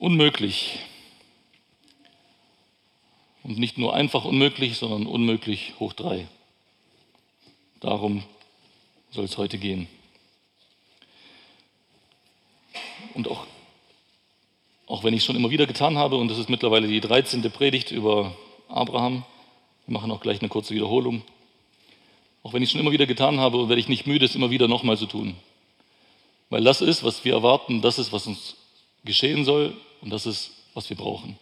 unmöglich. Und nicht nur einfach unmöglich, sondern unmöglich hoch drei. Darum soll es heute gehen. Und auch, auch wenn ich es schon immer wieder getan habe, und das ist mittlerweile die 13. Predigt über Abraham, wir machen auch gleich eine kurze Wiederholung, auch wenn ich es schon immer wieder getan habe, werde ich nicht müde, es immer wieder nochmal zu tun. Weil das ist, was wir erwarten, das ist, was uns geschehen soll und das ist, was wir brauchen.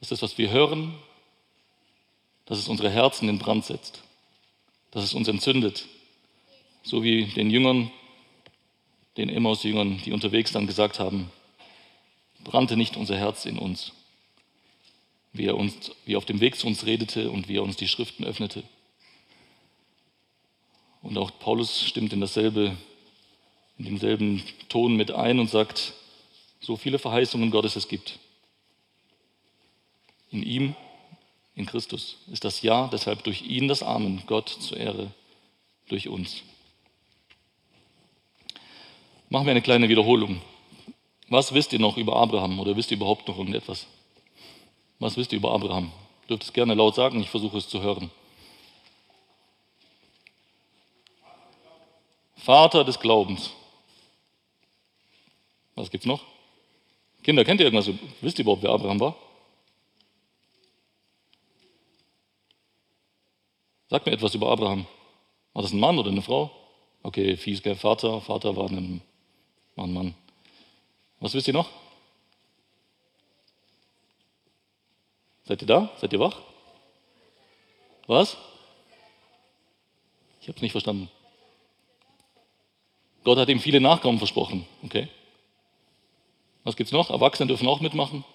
Das ist, was wir hören, dass es unsere Herzen in Brand setzt, dass es uns entzündet, so wie den Jüngern, den Emmaus-Jüngern, die unterwegs dann gesagt haben, brannte nicht unser Herz in uns, wie er, uns, wie er auf dem Weg zu uns redete und wie er uns die Schriften öffnete. Und auch Paulus stimmt in dasselbe, in demselben Ton mit ein und sagt, so viele Verheißungen Gottes es gibt. In ihm, in Christus, ist das Ja, deshalb durch ihn das Amen, Gott zur Ehre durch uns. Machen wir eine kleine Wiederholung. Was wisst ihr noch über Abraham oder wisst ihr überhaupt noch irgendetwas? Was wisst ihr über Abraham? Ihr dürft es gerne laut sagen, ich versuche es zu hören. Vater des Glaubens. Was gibt's noch? Kinder, kennt ihr irgendwas? Wisst ihr überhaupt, wer Abraham war? Sagt mir etwas über Abraham. War das ein Mann oder eine Frau? Okay, fies, gell? Vater, Vater war ein Mann, Mann. Was wisst ihr noch? Seid ihr da? Seid ihr wach? Was? Ich habe es nicht verstanden. Gott hat ihm viele Nachkommen versprochen. Okay. Was gibt es noch? Erwachsene dürfen auch mitmachen.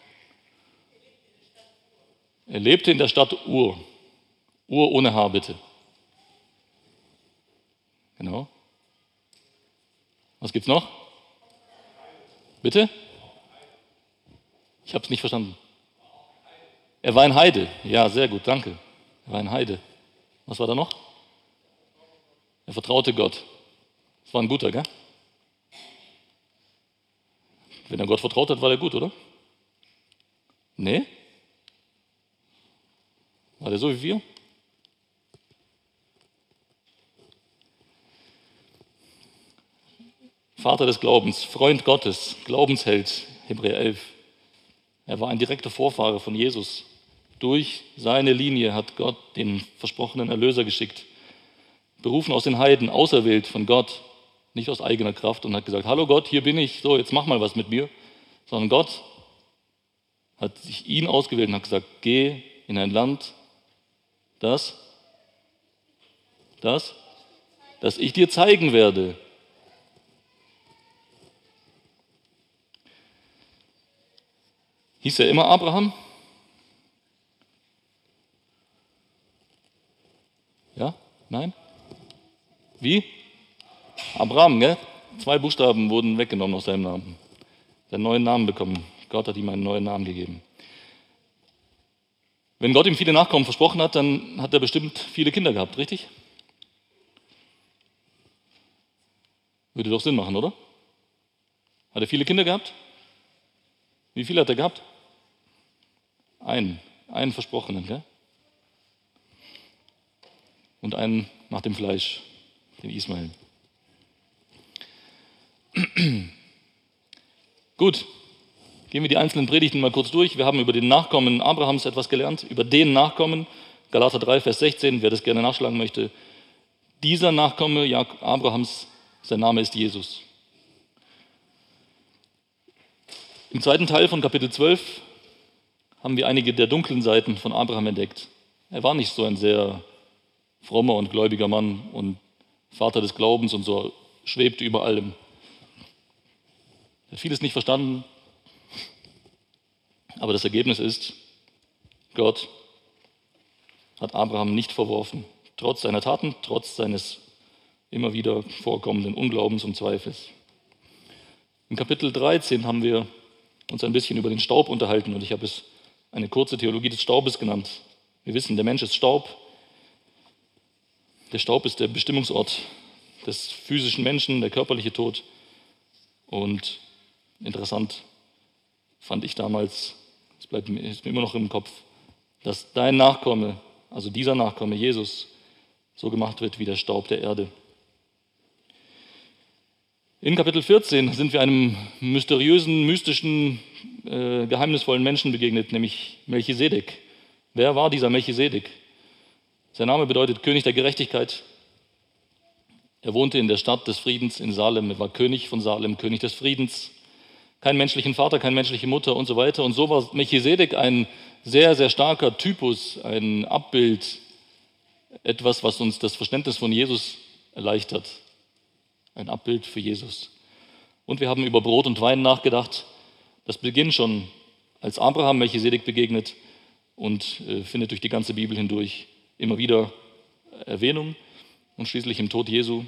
Er lebte in der Stadt Ur. Ur ohne Haar, bitte. Genau. Was gibt es noch? Bitte? Ich habe es nicht verstanden. Er war ein Heide. Ja, sehr gut, danke. Er war ein Heide. Was war da noch? Er vertraute Gott. Das war ein guter, gell? Wenn er Gott vertraut hat, war er gut, oder? Nee? War der so wie wir? Vater des Glaubens, Freund Gottes, Glaubensheld, Hebräer 11. Er war ein direkter Vorfahre von Jesus. Durch seine Linie hat Gott den versprochenen Erlöser geschickt. Berufen aus den Heiden, auserwählt von Gott, nicht aus eigener Kraft und hat gesagt, hallo Gott, hier bin ich, so, jetzt mach mal was mit mir. Sondern Gott hat sich ihn ausgewählt und hat gesagt, geh in ein Land, das, das, das ich dir zeigen werde. Hieß er immer Abraham? Ja? Nein? Wie? Abraham, gell? Zwei Buchstaben wurden weggenommen aus seinem Namen. Er einen neuen Namen bekommen. Gott hat ihm einen neuen Namen gegeben. Wenn Gott ihm viele Nachkommen versprochen hat, dann hat er bestimmt viele Kinder gehabt, richtig? Würde doch Sinn machen, oder? Hat er viele Kinder gehabt? Wie viele hat er gehabt? Einen, einen versprochenen, gell? Und einen nach dem Fleisch, den Ismael. Gut, gehen wir die einzelnen Predigten mal kurz durch. Wir haben über den Nachkommen Abrahams etwas gelernt, über den Nachkommen, Galater 3, Vers 16, wer das gerne nachschlagen möchte. Dieser Nachkomme Abrahams, sein Name ist Jesus. Im zweiten Teil von Kapitel 12 haben wir einige der dunklen Seiten von Abraham entdeckt. Er war nicht so ein sehr frommer und gläubiger Mann und Vater des Glaubens und so schwebte über allem. Vieles nicht verstanden, aber das Ergebnis ist, Gott hat Abraham nicht verworfen, trotz seiner Taten, trotz seines immer wieder vorkommenden Unglaubens und Zweifels. In Kapitel 13 haben wir uns ein bisschen über den Staub unterhalten und ich habe es eine kurze Theologie des Staubes genannt. Wir wissen, der Mensch ist Staub. Der Staub ist der Bestimmungsort des physischen Menschen, der körperliche Tod. Und interessant, fand ich damals, es bleibt mir, immer noch im Kopf, dass dein Nachkomme, also dieser Nachkomme, Jesus, so gemacht wird wie der Staub der Erde. In Kapitel 14 sind wir einem mysteriösen, mystischen, äh, geheimnisvollen Menschen begegnet, nämlich Melchisedek. Wer war dieser Melchisedek? Sein Name bedeutet König der Gerechtigkeit. Er wohnte in der Stadt des Friedens in Salem. Er war König von Salem, König des Friedens. Kein menschlichen Vater, keine menschliche Mutter und so weiter. Und so war Melchisedek ein sehr, sehr starker Typus, ein Abbild, etwas, was uns das Verständnis von Jesus erleichtert ein Abbild für Jesus. Und wir haben über Brot und Wein nachgedacht. Das beginnt schon, als Abraham Melchisedek begegnet und äh, findet durch die ganze Bibel hindurch immer wieder Erwähnung. Und schließlich im Tod Jesu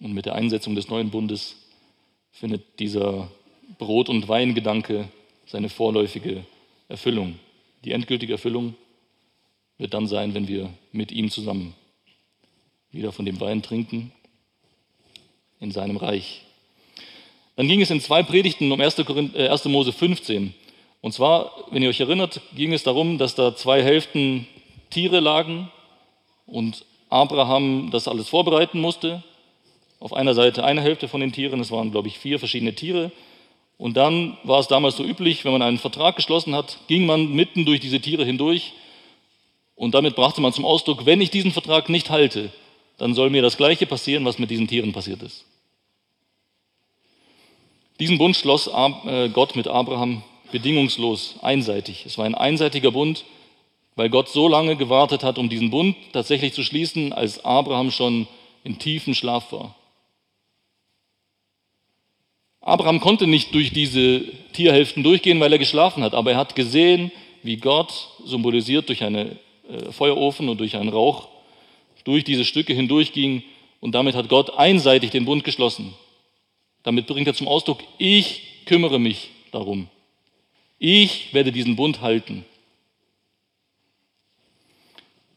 und mit der Einsetzung des neuen Bundes findet dieser Brot- und Weingedanke seine vorläufige Erfüllung. Die endgültige Erfüllung wird dann sein, wenn wir mit ihm zusammen wieder von dem Wein trinken in seinem Reich. Dann ging es in zwei Predigten um 1. Äh, Mose 15. Und zwar, wenn ihr euch erinnert, ging es darum, dass da zwei Hälften Tiere lagen und Abraham das alles vorbereiten musste. Auf einer Seite eine Hälfte von den Tieren, es waren, glaube ich, vier verschiedene Tiere. Und dann war es damals so üblich, wenn man einen Vertrag geschlossen hat, ging man mitten durch diese Tiere hindurch und damit brachte man zum Ausdruck, wenn ich diesen Vertrag nicht halte, dann soll mir das Gleiche passieren, was mit diesen Tieren passiert ist. Diesen Bund schloss äh, Gott mit Abraham bedingungslos, einseitig. Es war ein einseitiger Bund, weil Gott so lange gewartet hat, um diesen Bund tatsächlich zu schließen, als Abraham schon in tiefem Schlaf war. Abraham konnte nicht durch diese Tierhälften durchgehen, weil er geschlafen hat, aber er hat gesehen, wie Gott, symbolisiert durch einen äh, Feuerofen und durch einen Rauch, durch diese Stücke hindurchging und damit hat Gott einseitig den Bund geschlossen. Damit bringt er zum Ausdruck, ich kümmere mich darum. Ich werde diesen Bund halten.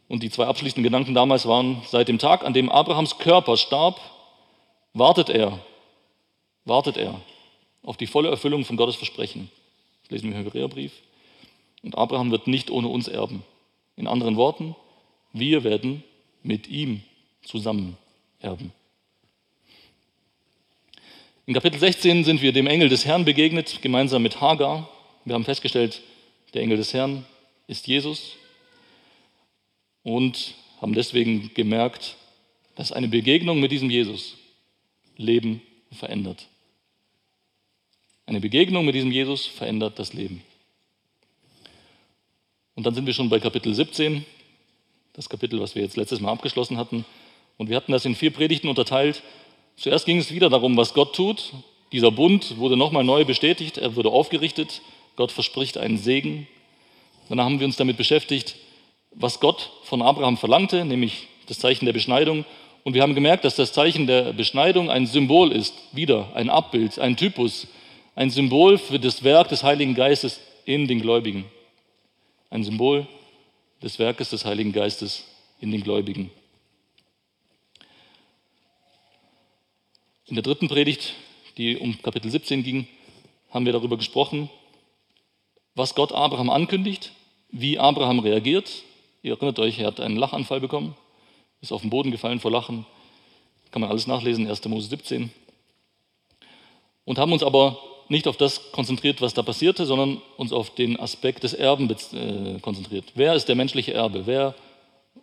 Und die zwei abschließenden Gedanken damals waren, seit dem Tag, an dem Abrahams Körper starb, wartet er, wartet er auf die volle Erfüllung von Gottes Versprechen. Das lesen wir im Hebräerbrief. Und Abraham wird nicht ohne uns erben. In anderen Worten, wir werden mit ihm zusammen erben. In Kapitel 16 sind wir dem Engel des Herrn begegnet, gemeinsam mit Hagar. Wir haben festgestellt, der Engel des Herrn ist Jesus und haben deswegen gemerkt, dass eine Begegnung mit diesem Jesus Leben verändert. Eine Begegnung mit diesem Jesus verändert das Leben. Und dann sind wir schon bei Kapitel 17 das Kapitel, was wir jetzt letztes Mal abgeschlossen hatten. Und wir hatten das in vier Predigten unterteilt. Zuerst ging es wieder darum, was Gott tut. Dieser Bund wurde nochmal neu bestätigt, er wurde aufgerichtet. Gott verspricht einen Segen. Danach haben wir uns damit beschäftigt, was Gott von Abraham verlangte, nämlich das Zeichen der Beschneidung. Und wir haben gemerkt, dass das Zeichen der Beschneidung ein Symbol ist, wieder ein Abbild, ein Typus, ein Symbol für das Werk des Heiligen Geistes in den Gläubigen. Ein Symbol des Werkes des Heiligen Geistes in den Gläubigen. In der dritten Predigt, die um Kapitel 17 ging, haben wir darüber gesprochen, was Gott Abraham ankündigt, wie Abraham reagiert. Ihr erinnert euch, er hat einen Lachanfall bekommen, ist auf den Boden gefallen vor Lachen. Kann man alles nachlesen, 1. Mose 17. Und haben uns aber nicht auf das konzentriert, was da passierte, sondern uns auf den Aspekt des Erben äh, konzentriert. Wer ist der menschliche Erbe? Wer,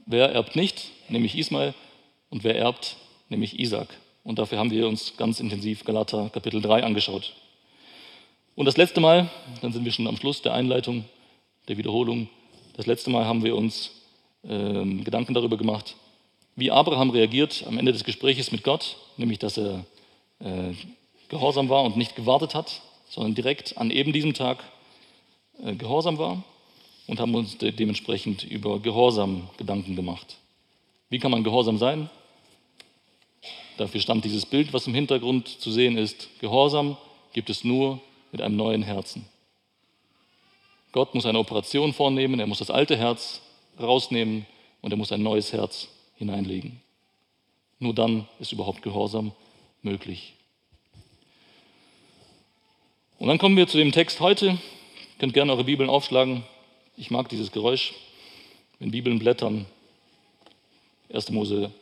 wer erbt nicht, nämlich Ismael, und wer erbt, nämlich Isaac? Und dafür haben wir uns ganz intensiv Galater Kapitel 3 angeschaut. Und das letzte Mal, dann sind wir schon am Schluss der Einleitung, der Wiederholung, das letzte Mal haben wir uns äh, Gedanken darüber gemacht, wie Abraham reagiert am Ende des Gespräches mit Gott, nämlich dass er äh, gehorsam war und nicht gewartet hat, sondern direkt an eben diesem Tag äh, gehorsam war und haben uns dementsprechend über Gehorsam Gedanken gemacht. Wie kann man gehorsam sein? Dafür stand dieses Bild, was im Hintergrund zu sehen ist. Gehorsam gibt es nur mit einem neuen Herzen. Gott muss eine Operation vornehmen, er muss das alte Herz rausnehmen und er muss ein neues Herz hineinlegen. Nur dann ist überhaupt Gehorsam möglich. Und dann kommen wir zu dem Text heute, Ihr könnt gerne eure Bibeln aufschlagen. Ich mag dieses Geräusch, wenn Bibeln blättern. 1. Mose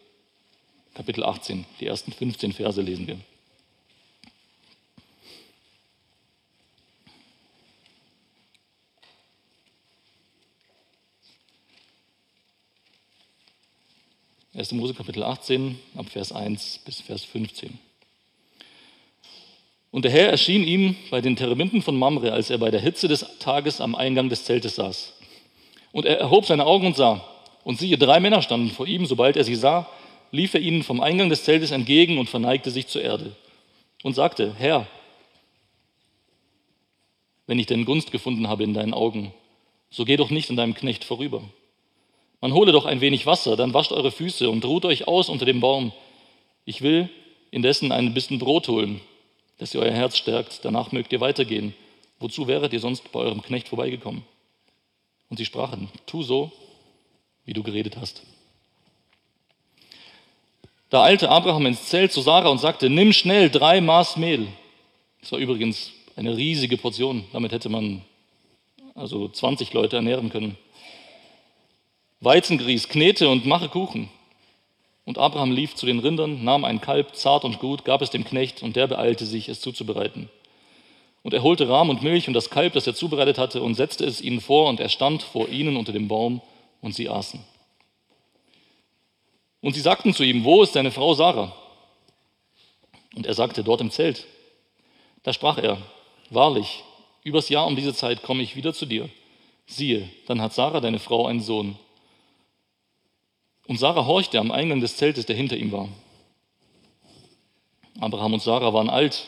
Kapitel 18, die ersten 15 Verse lesen wir. Erste Mose Kapitel 18, ab Vers 1 bis Vers 15. Und der Herr erschien ihm bei den Tereminten von Mamre, als er bei der Hitze des Tages am Eingang des Zeltes saß. Und er erhob seine Augen und sah. Und siehe, drei Männer standen vor ihm. Sobald er sie sah, lief er ihnen vom Eingang des Zeltes entgegen und verneigte sich zur Erde. Und sagte, Herr, wenn ich denn Gunst gefunden habe in deinen Augen, so geh doch nicht an deinem Knecht vorüber. Man hole doch ein wenig Wasser, dann wascht eure Füße und ruht euch aus unter dem Baum. Ich will indessen ein bisschen Brot holen dass ihr euer Herz stärkt. Danach mögt ihr weitergehen. Wozu wäret ihr sonst bei eurem Knecht vorbeigekommen? Und sie sprachen, tu so, wie du geredet hast. Da eilte Abraham ins Zelt zu Sarah und sagte, nimm schnell drei Maß Mehl. Das war übrigens eine riesige Portion. Damit hätte man also 20 Leute ernähren können. Weizengrieß, knete und mache Kuchen. Und Abraham lief zu den Rindern, nahm ein Kalb, zart und gut, gab es dem Knecht, und der beeilte sich, es zuzubereiten. Und er holte Rahm und Milch und das Kalb, das er zubereitet hatte, und setzte es ihnen vor, und er stand vor ihnen unter dem Baum, und sie aßen. Und sie sagten zu ihm, wo ist deine Frau Sarah? Und er sagte, dort im Zelt. Da sprach er, wahrlich, übers Jahr um diese Zeit komme ich wieder zu dir. Siehe, dann hat Sarah, deine Frau, einen Sohn. Und Sarah horchte am Eingang des Zeltes, der hinter ihm war. Abraham und Sarah waren alt,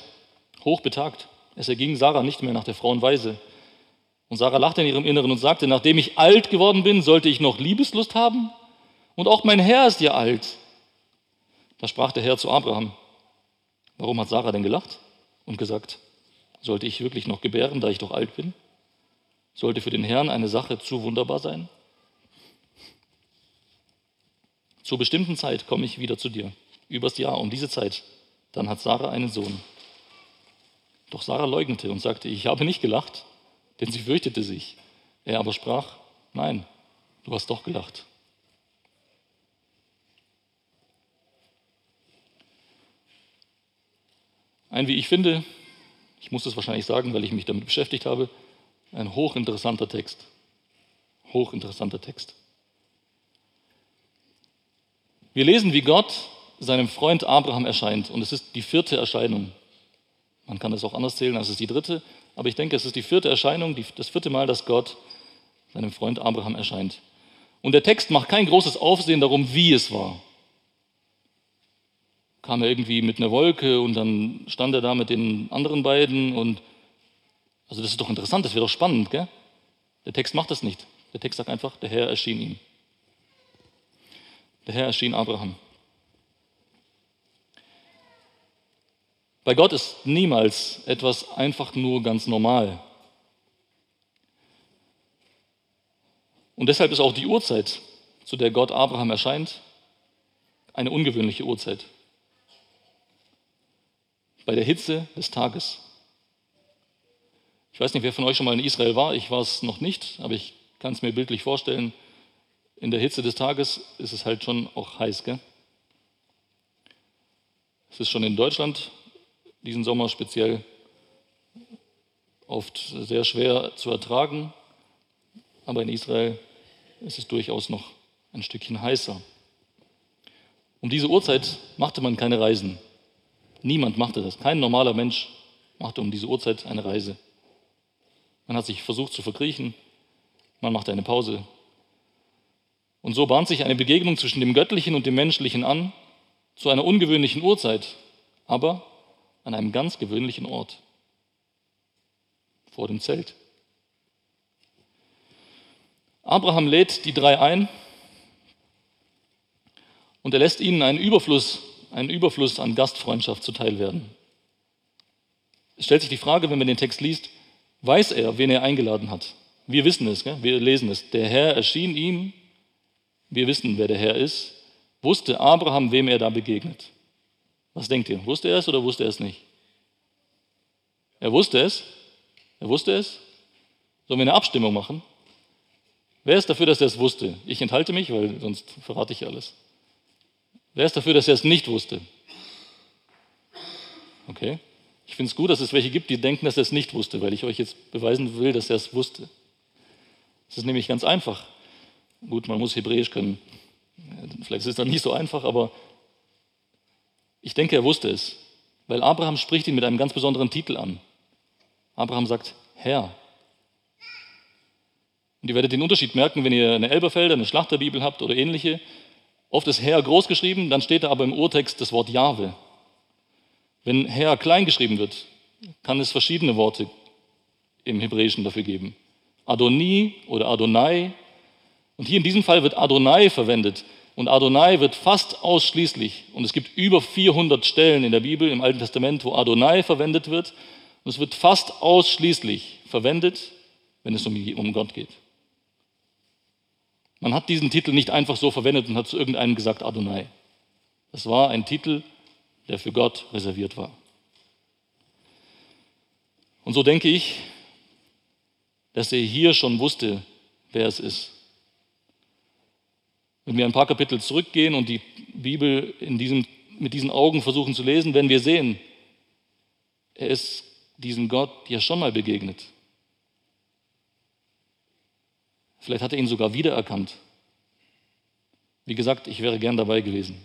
hochbetagt. Es erging Sarah nicht mehr nach der Frauenweise. Und Sarah lachte in ihrem Inneren und sagte, nachdem ich alt geworden bin, sollte ich noch Liebeslust haben? Und auch mein Herr ist ja alt. Da sprach der Herr zu Abraham, warum hat Sarah denn gelacht und gesagt, sollte ich wirklich noch gebären, da ich doch alt bin? Sollte für den Herrn eine Sache zu wunderbar sein? Zur bestimmten Zeit komme ich wieder zu dir, übers Jahr um diese Zeit. Dann hat Sarah einen Sohn. Doch Sarah leugnete und sagte, ich habe nicht gelacht, denn sie fürchtete sich. Er aber sprach, nein, du hast doch gelacht. Ein, wie ich finde, ich muss das wahrscheinlich sagen, weil ich mich damit beschäftigt habe, ein hochinteressanter Text. Hochinteressanter Text. Wir lesen, wie Gott seinem Freund Abraham erscheint. Und es ist die vierte Erscheinung. Man kann das auch anders zählen, als es die dritte. Aber ich denke, es ist die vierte Erscheinung, das vierte Mal, dass Gott seinem Freund Abraham erscheint. Und der Text macht kein großes Aufsehen darum, wie es war. Kam er irgendwie mit einer Wolke und dann stand er da mit den anderen beiden und also das ist doch interessant, das wäre doch spannend, gell? Der Text macht das nicht. Der Text sagt einfach, der Herr erschien ihm. Der Herr erschien Abraham. Bei Gott ist niemals etwas einfach nur ganz normal. Und deshalb ist auch die Uhrzeit, zu der Gott Abraham erscheint, eine ungewöhnliche Uhrzeit. Bei der Hitze des Tages. Ich weiß nicht, wer von euch schon mal in Israel war. Ich war es noch nicht, aber ich kann es mir bildlich vorstellen in der Hitze des Tages ist es halt schon auch heiß. Gell? Es ist schon in Deutschland diesen Sommer speziell oft sehr schwer zu ertragen, aber in Israel ist es durchaus noch ein Stückchen heißer. Um diese Uhrzeit machte man keine Reisen. Niemand machte das. Kein normaler Mensch machte um diese Uhrzeit eine Reise. Man hat sich versucht zu verkriechen, man machte eine Pause, und so bahnt sich eine Begegnung zwischen dem Göttlichen und dem Menschlichen an, zu einer ungewöhnlichen Uhrzeit, aber an einem ganz gewöhnlichen Ort, vor dem Zelt. Abraham lädt die drei ein und er lässt ihnen einen Überfluss, einen Überfluss an Gastfreundschaft zuteil werden. Es stellt sich die Frage, wenn man den Text liest, weiß er, wen er eingeladen hat? Wir wissen es, gell? wir lesen es. Der Herr erschien ihm wir wissen, wer der Herr ist. Wusste Abraham, wem er da begegnet? Was denkt ihr? Wusste er es oder wusste er es nicht? Er wusste es. Er wusste es. Sollen wir eine Abstimmung machen? Wer ist dafür, dass er es wusste? Ich enthalte mich, weil sonst verrate ich alles. Wer ist dafür, dass er es nicht wusste? Okay. Ich finde es gut, dass es welche gibt, die denken, dass er es nicht wusste, weil ich euch jetzt beweisen will, dass er es wusste. Es ist nämlich ganz einfach. Gut, man muss Hebräisch können. Vielleicht ist es dann nicht so einfach, aber ich denke, er wusste es, weil Abraham spricht ihn mit einem ganz besonderen Titel an. Abraham sagt Herr. Und ihr werdet den Unterschied merken, wenn ihr eine Elberfelder, eine Schlachterbibel habt oder ähnliche. Oft ist Herr groß geschrieben, dann steht da aber im Urtext das Wort Jahwe. Wenn Herr klein geschrieben wird, kann es verschiedene Worte im Hebräischen dafür geben. Adoni oder Adonai. Und hier in diesem Fall wird Adonai verwendet. Und Adonai wird fast ausschließlich, und es gibt über 400 Stellen in der Bibel im Alten Testament, wo Adonai verwendet wird. Und es wird fast ausschließlich verwendet, wenn es um, Gott geht. Man hat diesen Titel nicht einfach so verwendet und hat zu irgendeinem gesagt Adonai. Das war ein Titel, der für Gott reserviert war. Und so denke ich, dass er hier schon wusste, wer es ist. Wenn wir ein paar Kapitel zurückgehen und die Bibel diesem, mit diesen Augen versuchen zu lesen, werden wir sehen, er ist diesem Gott ja schon mal begegnet. Vielleicht hat er ihn sogar wiedererkannt. Wie gesagt, ich wäre gern dabei gewesen.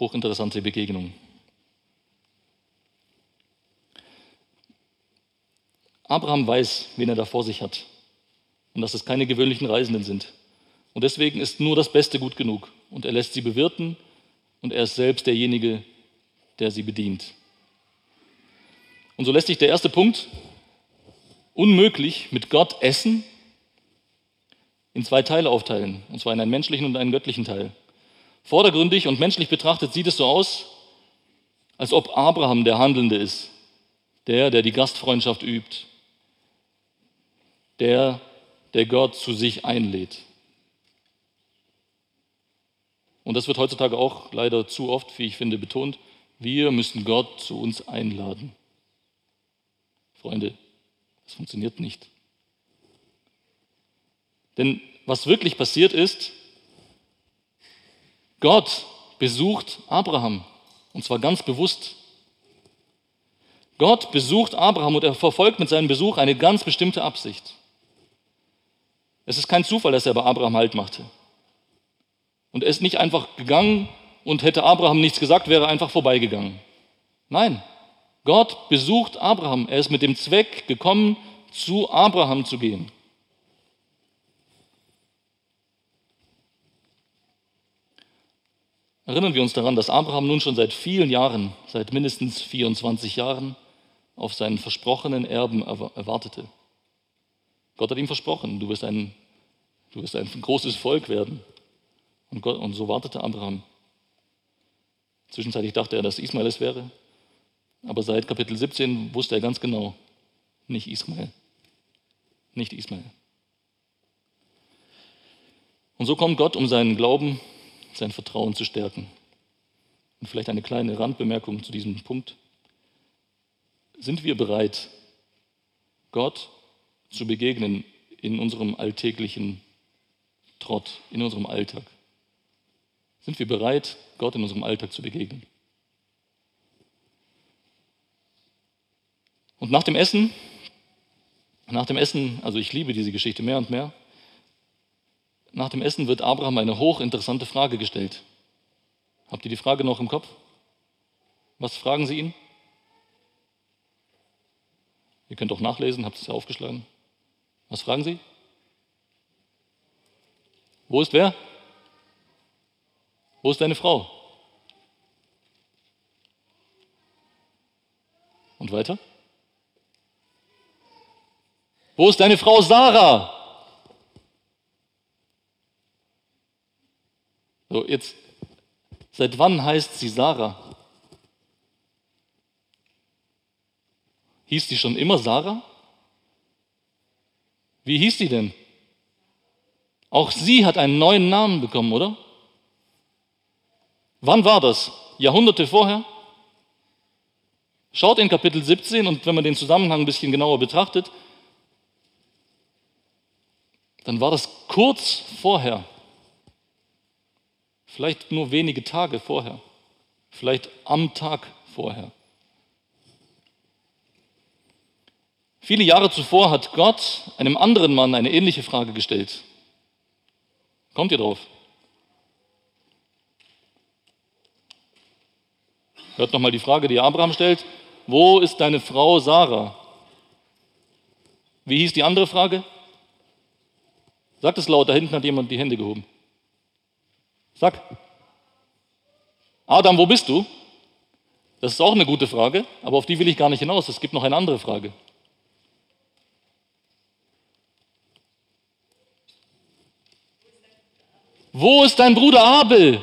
hochinteressante Begegnung. Abraham weiß, wen er da vor sich hat und dass es keine gewöhnlichen Reisenden sind. Und deswegen ist nur das Beste gut genug. Und er lässt sie bewirten und er ist selbst derjenige, der sie bedient. Und so lässt sich der erste Punkt, unmöglich mit Gott essen, in zwei Teile aufteilen. Und zwar in einen menschlichen und einen göttlichen Teil. Vordergründig und menschlich betrachtet sieht es so aus, als ob Abraham der Handelnde ist, der, der die Gastfreundschaft übt, der, der Gott zu sich einlädt. Und das wird heutzutage auch leider zu oft, wie ich finde, betont. Wir müssen Gott zu uns einladen. Freunde, das funktioniert nicht. Denn was wirklich passiert ist, Gott besucht Abraham und zwar ganz bewusst. Gott besucht Abraham und er verfolgt mit seinem Besuch eine ganz bestimmte Absicht. Es ist kein Zufall, dass er bei Abraham Halt machte. Und er ist nicht einfach gegangen und hätte Abraham nichts gesagt, wäre einfach vorbeigegangen. Nein, Gott besucht Abraham. Er ist mit dem Zweck gekommen, zu Abraham zu gehen. Erinnern wir uns daran, dass Abraham nun schon seit vielen Jahren, seit mindestens 24 Jahren, auf seinen versprochenen Erben erwartete. Gott hat ihm versprochen, du wirst ein, du wirst ein großes Volk werden. Und, Gott, und so wartete Abraham. Zwischenzeitlich dachte er, dass Ismael es wäre, aber seit Kapitel 17 wusste er ganz genau, nicht Ismael. Nicht Ismael. Und so kommt Gott, um seinen Glauben sein Vertrauen zu stärken. Und vielleicht eine kleine Randbemerkung zu diesem Punkt. Sind wir bereit, Gott zu begegnen in unserem alltäglichen Trott, in unserem Alltag? Sind wir bereit, Gott in unserem Alltag zu begegnen? Und nach dem Essen, nach dem Essen, also ich liebe diese Geschichte mehr und mehr, nach dem Essen wird Abraham eine hochinteressante Frage gestellt. Habt ihr die Frage noch im Kopf? Was fragen Sie ihn? Ihr könnt auch nachlesen, habt es ja aufgeschlagen. Was fragen Sie? Wo ist wer? Wo ist deine Frau? Und weiter? Wo ist deine Frau Sarah? So, jetzt, seit wann heißt sie Sarah? Hieß sie schon immer Sarah? Wie hieß sie denn? Auch sie hat einen neuen Namen bekommen, oder? Wann war das? Jahrhunderte vorher? Schaut in Kapitel 17 und wenn man den Zusammenhang ein bisschen genauer betrachtet, dann war das kurz vorher, vielleicht nur wenige Tage vorher, vielleicht am Tag vorher. Viele Jahre zuvor hat Gott einem anderen Mann eine ähnliche Frage gestellt. Kommt ihr drauf? Hört nochmal die Frage, die Abraham stellt. Wo ist deine Frau Sarah? Wie hieß die andere Frage? Sagt es laut, da hinten hat jemand die Hände gehoben. Sag. Adam, wo bist du? Das ist auch eine gute Frage, aber auf die will ich gar nicht hinaus. Es gibt noch eine andere Frage. Wo ist dein Bruder Abel?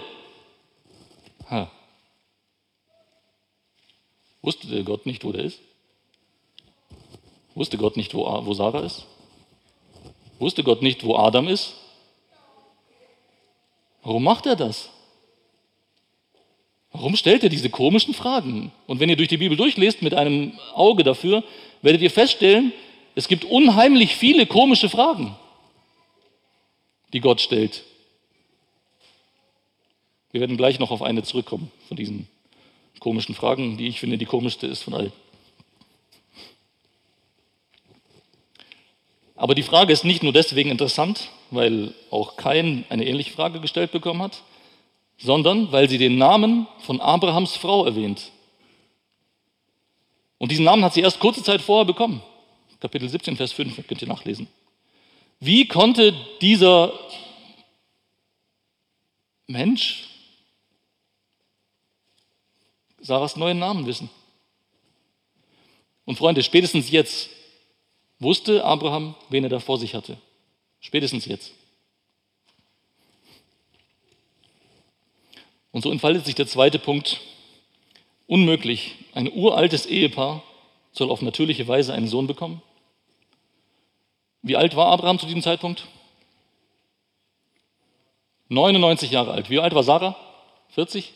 Ha. Wusste Gott nicht, wo der ist? Wusste Gott nicht, wo, Sarah ist? Wusste Gott nicht, wo Adam ist? Warum macht er das? Warum stellt er diese komischen Fragen? Und wenn ihr durch die Bibel durchlest mit einem Auge dafür, werdet ihr feststellen, es gibt unheimlich viele komische Fragen, die Gott stellt. Wir werden gleich noch auf eine zurückkommen von diesen komischen Fragen, die ich finde, die komischste ist von allen. Aber die Frage ist nicht nur deswegen interessant, weil auch Kain eine ähnliche Frage gestellt bekommen hat, sondern weil sie den Namen von Abrahams Frau erwähnt. Und diesen Namen hat sie erst kurze Zeit vorher bekommen. Kapitel 17, Vers 5 könnt ihr nachlesen. Wie konnte dieser Mensch Sarahs neuen Namen wissen. Und Freunde, spätestens jetzt wusste Abraham, wen er da vor sich hatte. Spätestens jetzt. Und so entfaltet sich der zweite Punkt. Unmöglich. Ein uraltes Ehepaar soll auf natürliche Weise einen Sohn bekommen. Wie alt war Abraham zu diesem Zeitpunkt? 99 Jahre alt. Wie alt war Sarah? 40?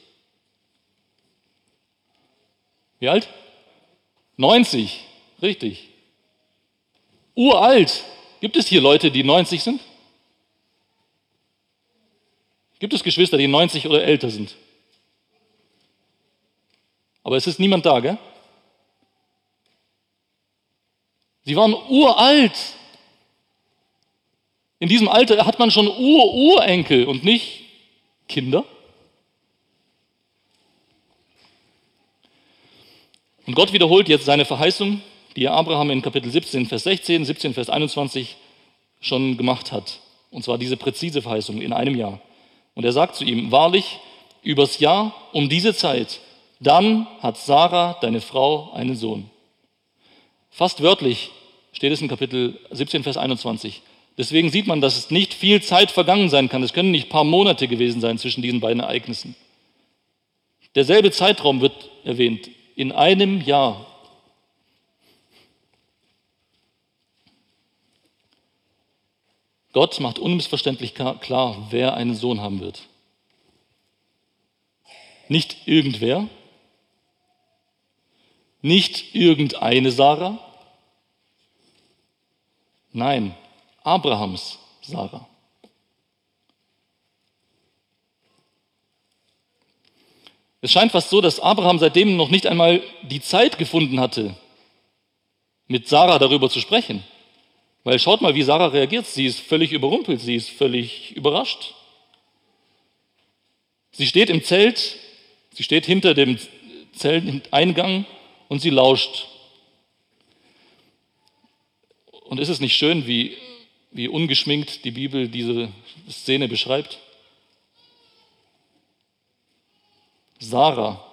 Wie alt? 90, richtig. Uralt. Gibt es hier Leute, die 90 sind? Gibt es Geschwister, die 90 oder älter sind? Aber es ist niemand da, gell? Sie waren uralt. In diesem Alter hat man schon Ur-Urenkel und nicht Kinder. Und Gott wiederholt jetzt seine Verheißung, die er Abraham in Kapitel 17, Vers 16, 17, Vers 21 schon gemacht hat. Und zwar diese präzise Verheißung in einem Jahr. Und er sagt zu ihm, wahrlich, übers Jahr um diese Zeit, dann hat Sarah, deine Frau, einen Sohn. Fast wörtlich steht es in Kapitel 17, Vers 21. Deswegen sieht man, dass es nicht viel Zeit vergangen sein kann. Es können nicht paar Monate gewesen sein zwischen diesen beiden Ereignissen. Derselbe Zeitraum wird erwähnt, in einem Jahr. Gott macht unmissverständlich klar, wer einen Sohn haben wird. Nicht irgendwer, nicht irgendeine Sarah, nein, Abrahams Sarah. Es scheint fast so, dass Abraham seitdem noch nicht einmal die Zeit gefunden hatte, mit Sarah darüber zu sprechen. Weil schaut mal, wie Sarah reagiert. Sie ist völlig überrumpelt, sie ist völlig überrascht. Sie steht im Zelt, sie steht hinter dem Zelteingang und sie lauscht. Und ist es nicht schön, wie, wie ungeschminkt die Bibel diese Szene beschreibt? Sarah,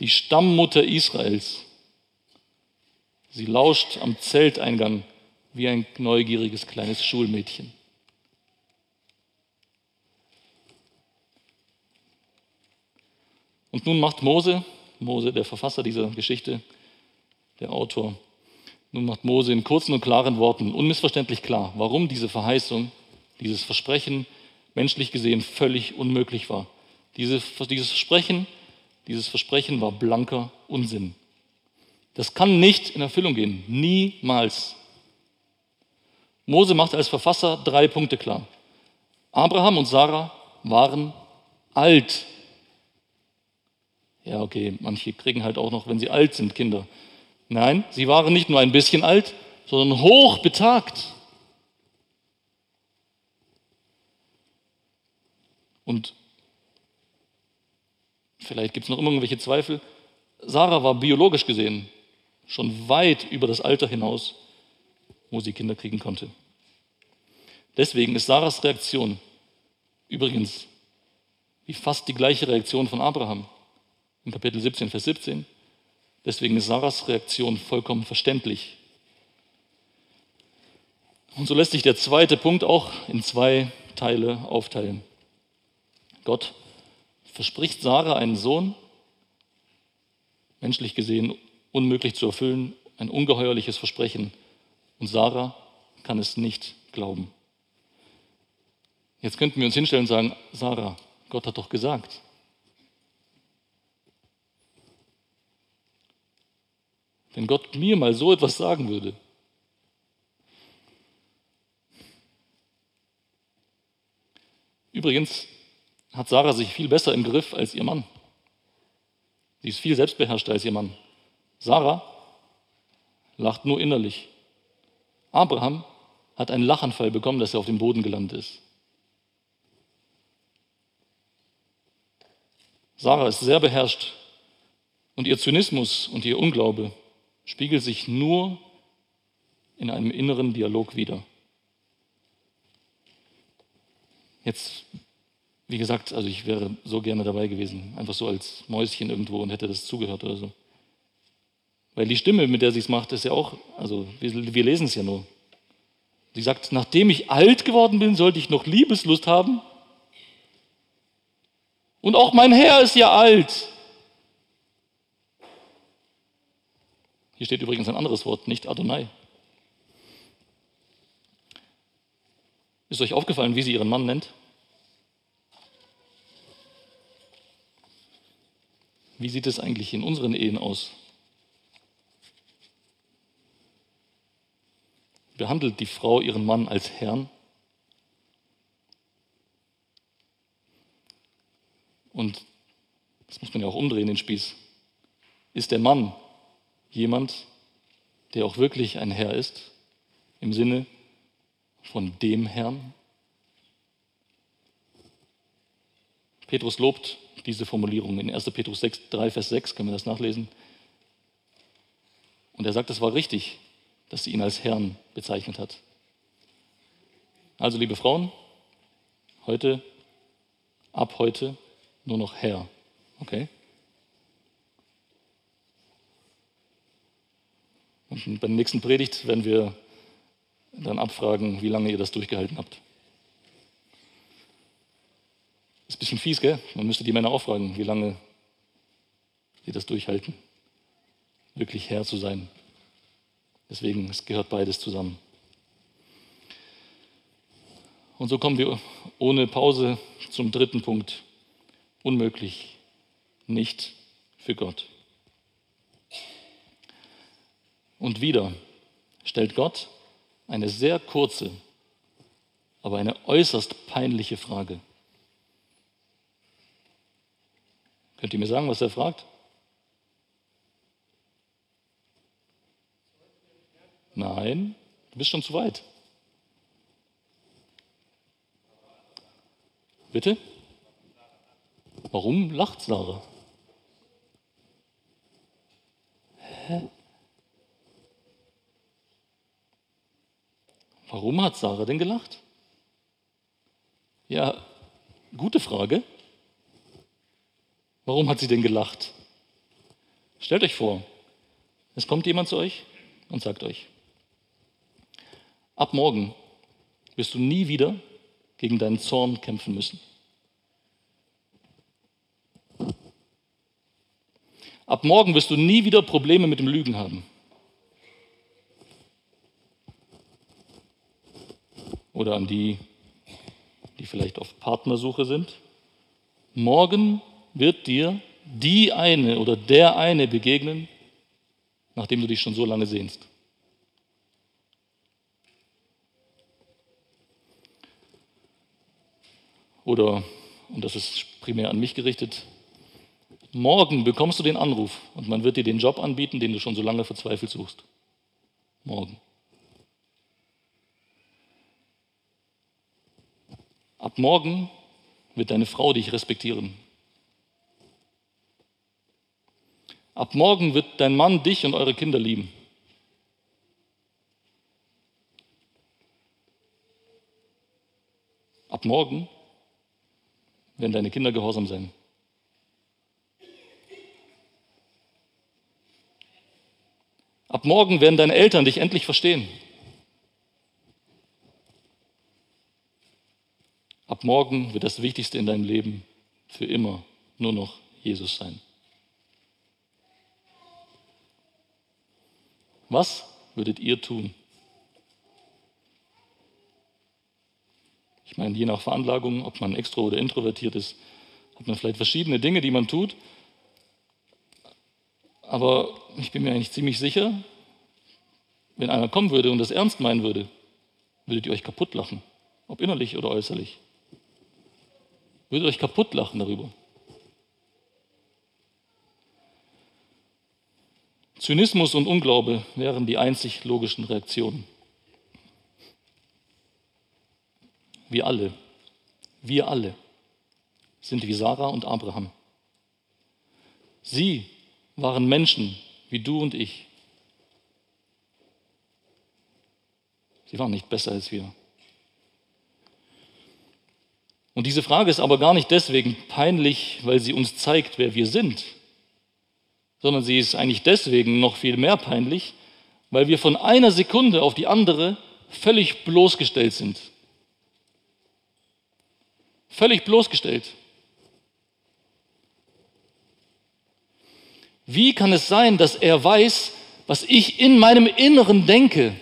die Stammmutter Israels. Sie lauscht am Zelteingang wie ein neugieriges kleines Schulmädchen. Und nun macht Mose, Mose, der Verfasser dieser Geschichte, der Autor, nun macht Mose in kurzen und klaren Worten unmissverständlich klar, warum diese Verheißung, dieses Versprechen menschlich gesehen völlig unmöglich war. Diese, dieses Versprechen Dieses Versprechen war blanker Unsinn. Das kann nicht in Erfüllung gehen. Niemals. Mose macht als Verfasser drei Punkte klar. Abraham und Sarah waren alt. Ja, okay, manche kriegen halt auch noch, wenn sie alt sind, Kinder. Nein, sie waren nicht nur ein bisschen alt, sondern hoch betagt. Und vielleicht gibt es noch immer irgendwelche Zweifel. Sarah war biologisch gesehen schon weit über das Alter hinaus, wo sie Kinder kriegen konnte. Deswegen ist Sarahs Reaktion übrigens wie fast die gleiche Reaktion von Abraham in Kapitel 17, Vers 17. Deswegen ist Sarahs Reaktion vollkommen verständlich. Und so lässt sich der zweite Punkt auch in zwei Teile aufteilen. Gott verspricht Sarah einen Sohn, menschlich gesehen unmöglich zu erfüllen, ein ungeheuerliches Versprechen. Und Sarah kann es nicht glauben. Jetzt könnten wir uns hinstellen und sagen, Sarah, Gott hat doch gesagt. Wenn Gott mir mal so etwas sagen würde, Übrigens hat Sarah sich viel besser im Griff als ihr Mann. Sie ist viel selbstbeherrschter als ihr Mann. Sarah lacht nur innerlich. Abraham hat einen Lachanfall bekommen, dass er auf dem Boden gelandet ist. Sarah ist sehr beherrscht und ihr Zynismus und ihr Unglaube spiegelt sich nur in einem inneren Dialog wider. Jetzt, wie gesagt, also ich wäre so gerne dabei gewesen, einfach so als Mäuschen irgendwo und hätte das zugehört oder so. Weil die Stimme, mit der sie es macht, ist ja auch, also wir, wir lesen es ja nur. Sie sagt, nachdem ich alt geworden bin, sollte ich noch Liebeslust haben. Und auch mein Herr ist ja alt. Hier steht übrigens ein anderes Wort, nicht Adonai. Ist euch aufgefallen, wie sie ihren Mann nennt? Wie sieht es eigentlich in unseren Ehen aus? Behandelt die Frau ihren Mann als Herrn? Und das muss man ja auch umdrehen, den Spieß. Ist der Mann jemand, der auch wirklich ein Herr ist, im Sinne von dem Herrn? Petrus lobt diese Formulierung in 1. Petrus 6, 3, Vers 6, können wir das nachlesen. Und er sagt, es war richtig, dass sie ihn als Herrn bezeichnet hat. Also, liebe Frauen, heute, ab heute nur noch Herr. Okay? Und bei der nächsten Predigt werden wir dann abfragen, wie lange ihr das durchgehalten habt. Ein bisschen fies, gell? Man müsste die Männer auch fragen, wie lange sie das durchhalten, wirklich Herr zu sein. Deswegen, es gehört beides zusammen. Und so kommen wir ohne Pause zum dritten Punkt. Unmöglich, nicht für Gott. Und wieder stellt Gott eine sehr kurze, aber eine äußerst peinliche Frage. Könnt ihr mir sagen, was er fragt? Nein, du bist schon zu weit. Bitte? Warum lacht Sarah? Hä? Warum hat Sarah denn gelacht? Ja, gute Frage. Warum hat sie denn gelacht? Stellt euch vor, es kommt jemand zu euch und sagt euch, ab morgen wirst du nie wieder gegen deinen Zorn kämpfen müssen. Ab morgen wirst du nie wieder Probleme mit dem Lügen haben. Oder an die, die vielleicht auf Partnersuche sind. Morgen wird dir die eine oder der eine begegnen, nachdem du dich schon so lange sehnst. Oder, und das ist primär an mich gerichtet, morgen bekommst du den Anruf und man wird dir den Job anbieten, den du schon so lange verzweifelt suchst. Morgen. Ab morgen wird deine Frau dich respektieren. Ab morgen wird dein Mann dich und eure Kinder lieben. Ab morgen werden deine Kinder gehorsam sein. Ab morgen werden deine Eltern dich endlich verstehen. Ab morgen wird das Wichtigste in deinem Leben für immer nur noch Jesus sein. Was würdet ihr tun? Ich meine, je nach Veranlagung, ob man extro oder introvertiert ist, hat man vielleicht verschiedene Dinge, die man tut. Aber ich bin mir eigentlich ziemlich sicher, wenn einer kommen würde und das ernst meinen würde, würdet ihr euch kaputt lachen, ob innerlich oder äußerlich. Würdet ihr euch kaputt lachen darüber. Zynismus und Unglaube wären die einzig logischen Reaktionen. Wir alle, wir alle sind wie Sarah und Abraham. Sie waren Menschen wie du und ich. Sie waren nicht besser als wir. Und diese Frage ist aber gar nicht deswegen peinlich, weil sie uns zeigt, wer wir sind, sondern sie ist eigentlich deswegen noch viel mehr peinlich, weil wir von einer Sekunde auf die andere völlig bloßgestellt sind. Völlig bloßgestellt. Wie kann es sein, dass er weiß, was ich in meinem Inneren denke?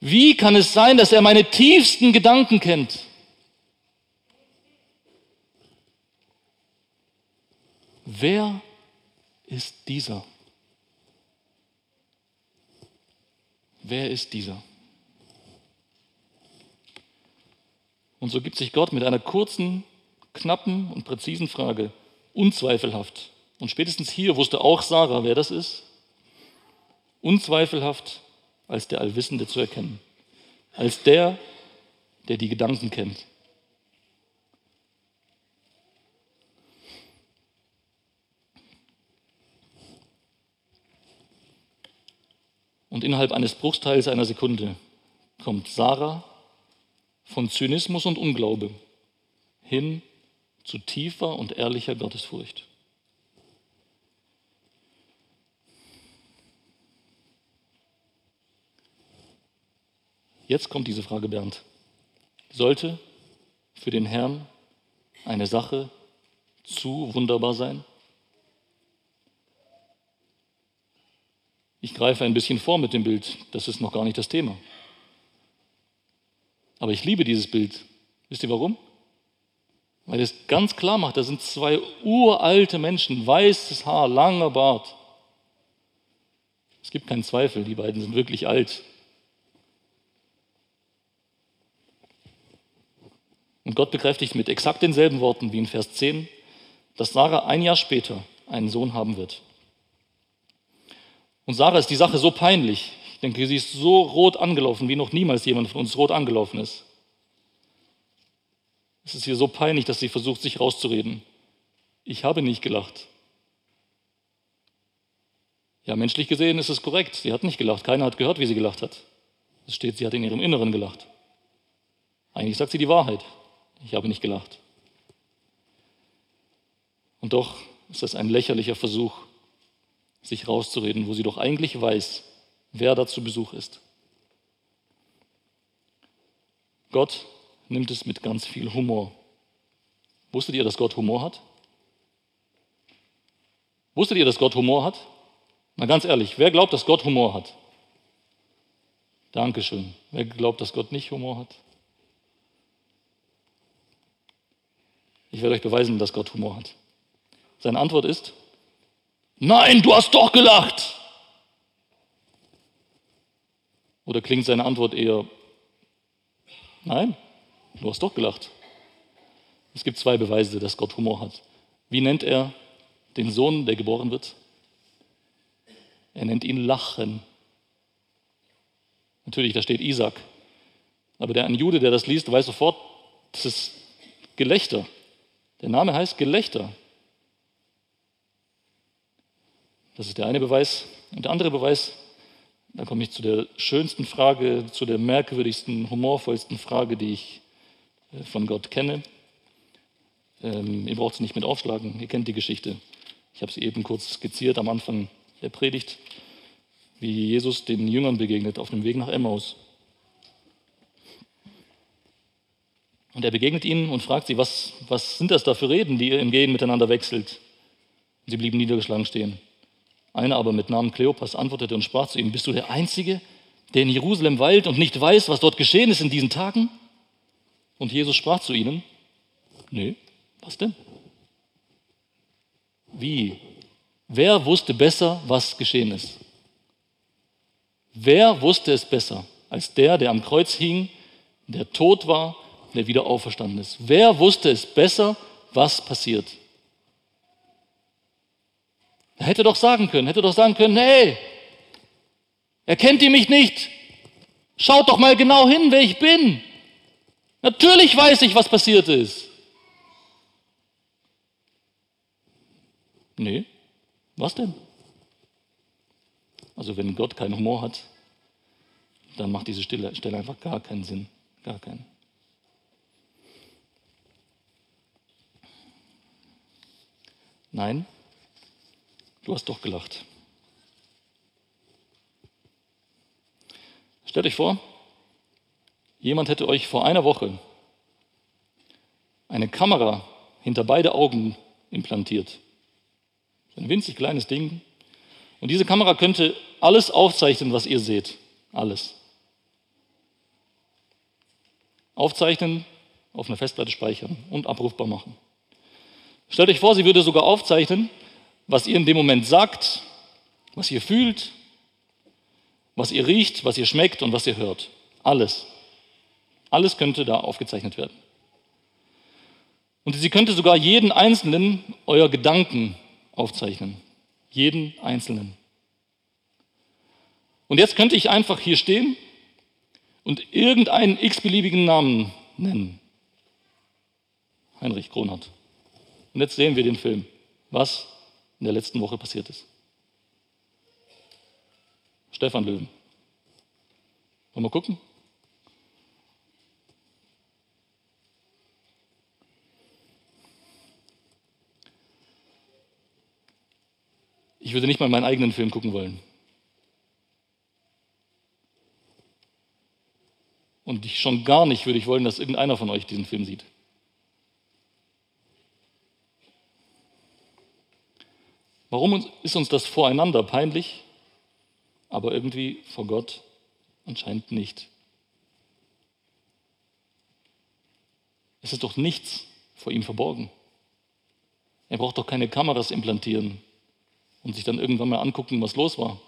Wie kann es sein, dass er meine tiefsten Gedanken kennt? Wer ist dieser? Wer ist dieser? Und so gibt sich Gott mit einer kurzen, knappen und präzisen Frage unzweifelhaft. Und spätestens hier wusste auch Sarah, wer das ist. Unzweifelhaft als der Allwissende zu erkennen. Als der, der die Gedanken kennt. Und innerhalb eines Bruchteils einer Sekunde kommt Sarah von Zynismus und Unglaube hin zu tiefer und ehrlicher Gottesfurcht. Jetzt kommt diese Frage, Bernd. Sollte für den Herrn eine Sache zu wunderbar sein? Ich greife ein bisschen vor mit dem Bild, das ist noch gar nicht das Thema. Aber ich liebe dieses Bild. Wisst ihr warum? Weil es ganz klar macht, da sind zwei uralte Menschen, weißes Haar, langer Bart. Es gibt keinen Zweifel, die beiden sind wirklich alt. Und Gott bekräftigt mit exakt denselben Worten wie in Vers 10, dass Sarah ein Jahr später einen Sohn haben wird. Und Sarah ist die Sache so peinlich. Ich denke, sie ist so rot angelaufen, wie noch niemals jemand von uns rot angelaufen ist. Es ist ihr so peinlich, dass sie versucht, sich rauszureden. Ich habe nicht gelacht. Ja, menschlich gesehen ist es korrekt. Sie hat nicht gelacht. Keiner hat gehört, wie sie gelacht hat. Es steht, sie hat in ihrem Inneren gelacht. Eigentlich sagt sie die Wahrheit. Ich habe nicht gelacht. Und doch ist das ein lächerlicher Versuch, sich rauszureden, wo sie doch eigentlich weiß, wer da zu Besuch ist. Gott nimmt es mit ganz viel Humor. Wusstet ihr, dass Gott Humor hat? Wusstet ihr, dass Gott Humor hat? Na ganz ehrlich, wer glaubt, dass Gott Humor hat? Dankeschön. Wer glaubt, dass Gott nicht Humor hat? Ich werde euch beweisen, dass Gott Humor hat. Seine Antwort ist, nein, du hast doch gelacht. Oder klingt seine Antwort eher, nein, du hast doch gelacht. Es gibt zwei Beweise, dass Gott Humor hat. Wie nennt er den Sohn, der geboren wird? Er nennt ihn Lachen. Natürlich, da steht Isaac. Aber der ein Jude, der das liest, weiß sofort, das ist Gelächter. Der Name heißt Gelächter. Das ist der eine Beweis. Und der andere Beweis, da komme ich zu der schönsten Frage, zu der merkwürdigsten, humorvollsten Frage, die ich äh, von Gott kenne. Ähm, ihr braucht es nicht mit aufschlagen, ihr kennt die Geschichte. Ich habe sie eben kurz skizziert am Anfang der Predigt, wie Jesus den Jüngern begegnet auf dem Weg nach Emmaus. Und er begegnet ihnen und fragt sie, was, was sind das da für Reden, die ihr im Gehen miteinander wechselt? Sie blieben niedergeschlagen stehen. Einer aber mit Namen Kleopas antwortete und sprach zu ihm, bist du der Einzige, der in Jerusalem weilt und nicht weiß, was dort geschehen ist in diesen Tagen? Und Jesus sprach zu ihnen, nö, was denn? Wie? Wer wusste besser, was geschehen ist? Wer wusste es besser als der, der am Kreuz hing, der tot war, der wieder auferstanden ist? Wer wusste es besser, was passiert? Er hätte doch sagen können, hätte doch sagen können, hey, erkennt ihr mich nicht? Schaut doch mal genau hin, wer ich bin. Natürlich weiß ich, was passiert ist. Nee, was denn? Also wenn Gott keinen Humor hat, dann macht diese Stelle, einfach gar keinen Sinn. Gar keinen. Nein, du hast doch gelacht. Stellt euch vor, jemand hätte euch vor einer Woche eine Kamera hinter beide Augen implantiert. Ein winzig kleines Ding. Und diese Kamera könnte alles aufzeichnen, was ihr seht. Alles. Aufzeichnen, auf einer Festplatte speichern und abrufbar machen. Stellt euch vor, sie würde sogar aufzeichnen, was ihr in dem Moment sagt, was ihr fühlt, was ihr riecht, was ihr schmeckt und was ihr hört. Alles. Alles könnte da aufgezeichnet werden. Und sie könnte sogar jeden einzelnen eurer Gedanken aufzeichnen. Jeden einzelnen. Und jetzt könnte ich einfach hier stehen und irgendeinen x-beliebigen Namen nennen. Heinrich Kronhardt. Und jetzt sehen wir den Film, was in der letzten Woche passiert ist. Stefan Löwen. Wollen wir gucken? Ich würde nicht mal meinen eigenen Film gucken wollen. Und schon gar nicht würde ich wollen, dass irgendeiner von euch diesen Film sieht. Warum ist uns das voreinander peinlich, aber irgendwie vor Gott anscheinend nicht? Es ist doch nichts vor ihm verborgen. Er braucht doch keine Kameras implantieren und sich dann irgendwann mal angucken, was los war.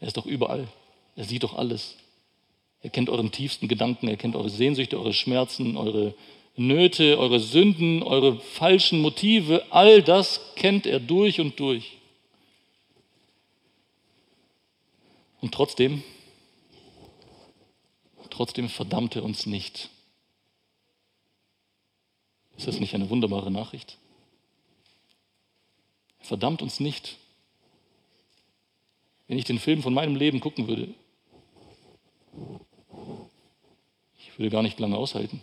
Er ist doch überall. Er sieht doch alles. Er kennt euren tiefsten Gedanken, er kennt eure Sehnsüchte, eure Schmerzen, eure Nöte, eure Sünden, eure falschen Motive. All das kennt er durch und durch. Und trotzdem, trotzdem verdammt er uns nicht. Ist das nicht eine wunderbare Nachricht? Verdammt uns nicht. Wenn ich den Film von meinem Leben gucken würde, ich würde gar nicht lange aushalten.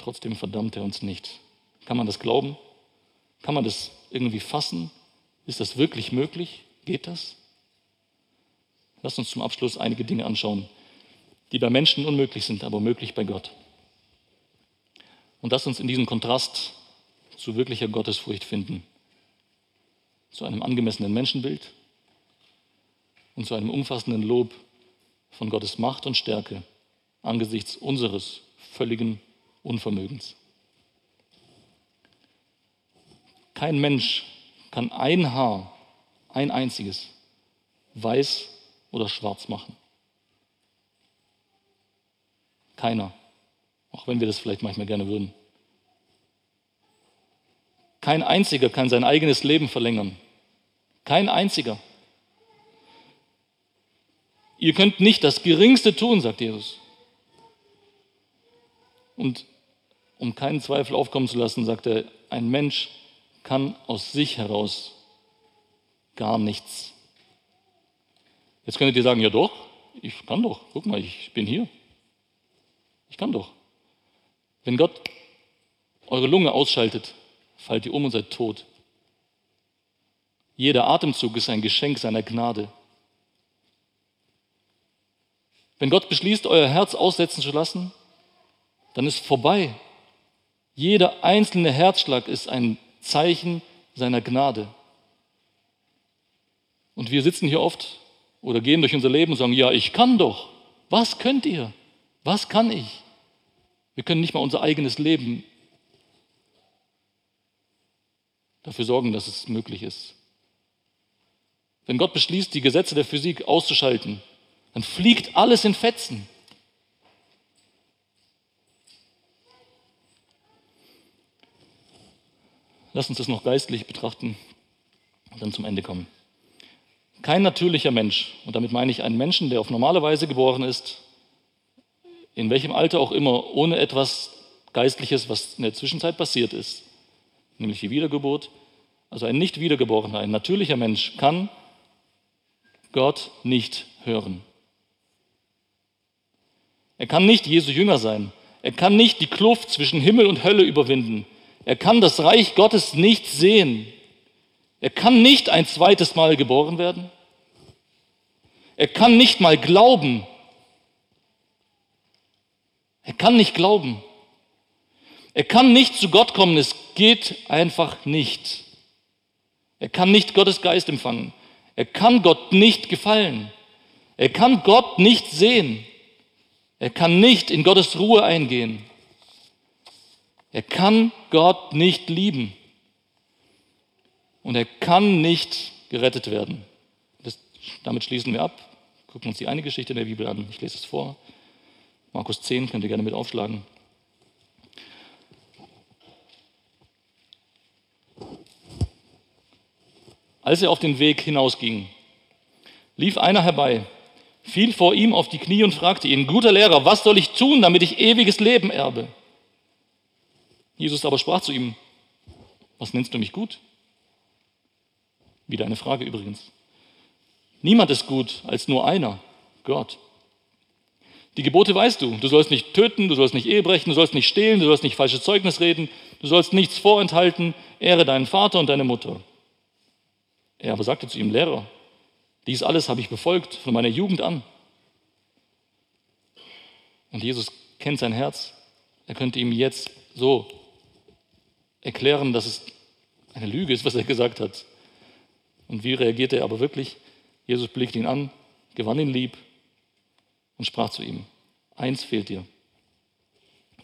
Trotzdem verdammt er uns nicht. Kann man das glauben? Kann man das irgendwie fassen? Ist das wirklich möglich? Geht das? Lass uns zum Abschluss einige Dinge anschauen, die bei Menschen unmöglich sind, aber möglich bei Gott. Und lass uns in diesem Kontrast zu wirklicher Gottesfurcht finden. Zu einem angemessenen Menschenbild und zu einem umfassenden Lob von Gottes Macht und Stärke angesichts unseres völligen Unvermögens. Kein Mensch kann ein Haar, ein einziges, weiß oder schwarz machen. Keiner, auch wenn wir das vielleicht manchmal gerne würden. Kein einziger kann sein eigenes Leben verlängern. Kein einziger. Ihr könnt nicht das Geringste tun, sagt Jesus. Und um keinen Zweifel aufkommen zu lassen, sagt er, ein Mensch kann aus sich heraus gar nichts. Jetzt könntet ihr sagen, ja doch, ich kann doch, guck mal, ich bin hier. Ich kann doch. Wenn Gott eure Lunge ausschaltet, fallt ihr um und seid tot. Jeder Atemzug ist ein Geschenk seiner Gnade. Wenn Gott beschließt, euer Herz aussetzen zu lassen, dann ist vorbei. Jeder einzelne Herzschlag ist ein Zeichen seiner Gnade. Und wir sitzen hier oft oder gehen durch unser Leben und sagen, ja, ich kann doch. Was könnt ihr? Was kann ich? Wir können nicht mal unser eigenes Leben dafür sorgen, dass es möglich ist. Wenn Gott beschließt, die Gesetze der Physik auszuschalten, dann fliegt alles in Fetzen. Lass uns das noch geistlich betrachten und dann zum Ende kommen. Kein natürlicher Mensch, und damit meine ich einen Menschen, der auf normale Weise geboren ist, in welchem Alter auch immer, ohne etwas Geistliches, was in der Zwischenzeit passiert ist, nämlich die Wiedergeburt, also ein nicht wiedergeborener, ein natürlicher Mensch kann Gott nicht hören. Er kann nicht Jesu Jünger sein. Er kann nicht die Kluft zwischen Himmel und Hölle überwinden. Er kann das Reich Gottes nicht sehen. Er kann nicht ein zweites Mal geboren werden. Er kann nicht mal glauben. Er kann nicht glauben. Er kann nicht zu Gott kommen. Es geht einfach nicht. Er kann nicht Gottes Geist empfangen. Er kann Gott nicht gefallen. Er kann Gott nicht sehen. Er kann nicht in Gottes Ruhe eingehen. Er kann Gott nicht lieben. Und er kann nicht gerettet werden. Das, damit schließen wir ab. Gucken uns die eine Geschichte in der Bibel an. Ich lese es vor. Markus 10 könnt ihr gerne mit aufschlagen. Als er auf den Weg hinausging, lief einer herbei, fiel vor ihm auf die Knie und fragte ihn, guter Lehrer, was soll ich tun, damit ich ewiges Leben erbe? Jesus aber sprach zu ihm, was nennst du mich gut? Wieder eine Frage übrigens. Niemand ist gut als nur einer, Gott. Die Gebote weißt du. Du sollst nicht töten, du sollst nicht Ehe brechen, du sollst nicht stehlen, du sollst nicht falsches Zeugnis reden, du sollst nichts vorenthalten, ehre deinen Vater und deine Mutter. Er aber sagte zu ihm, Lehrer, dies alles habe ich befolgt von meiner Jugend an. Und Jesus kennt sein Herz. Er könnte ihm jetzt so erklären, dass es eine Lüge ist, was er gesagt hat. Und wie reagierte er aber wirklich? Jesus blickte ihn an, gewann ihn lieb und sprach zu ihm, eins fehlt dir.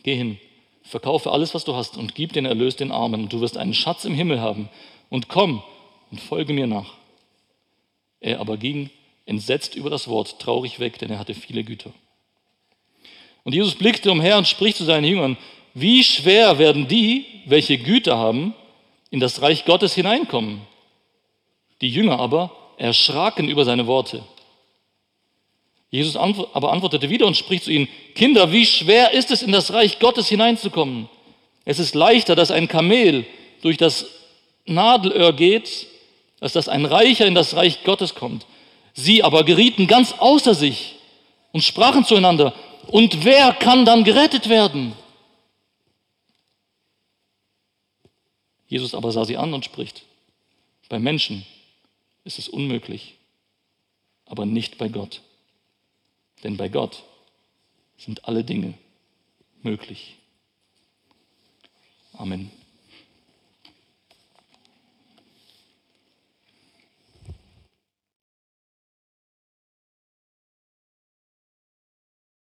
Geh hin, verkaufe alles, was du hast und gib den Erlös den Armen und du wirst einen Schatz im Himmel haben. Und komm und folge mir nach. Er aber ging entsetzt über das Wort, traurig weg, denn er hatte viele Güter. Und Jesus blickte umher und spricht zu seinen Jüngern, wie schwer werden die, welche Güter haben, in das Reich Gottes hineinkommen. Die Jünger aber erschraken über seine Worte. Jesus aber antwortete wieder und spricht zu ihnen, Kinder, wie schwer ist es, in das Reich Gottes hineinzukommen? Es ist leichter, dass ein Kamel durch das Nadelöhr geht, als dass ein Reicher in das Reich Gottes kommt. Sie aber gerieten ganz außer sich und sprachen zueinander, und wer kann dann gerettet werden? Jesus aber sah sie an und spricht, bei Menschen ist es unmöglich, aber nicht bei Gott. Denn bei Gott sind alle Dinge möglich. Amen.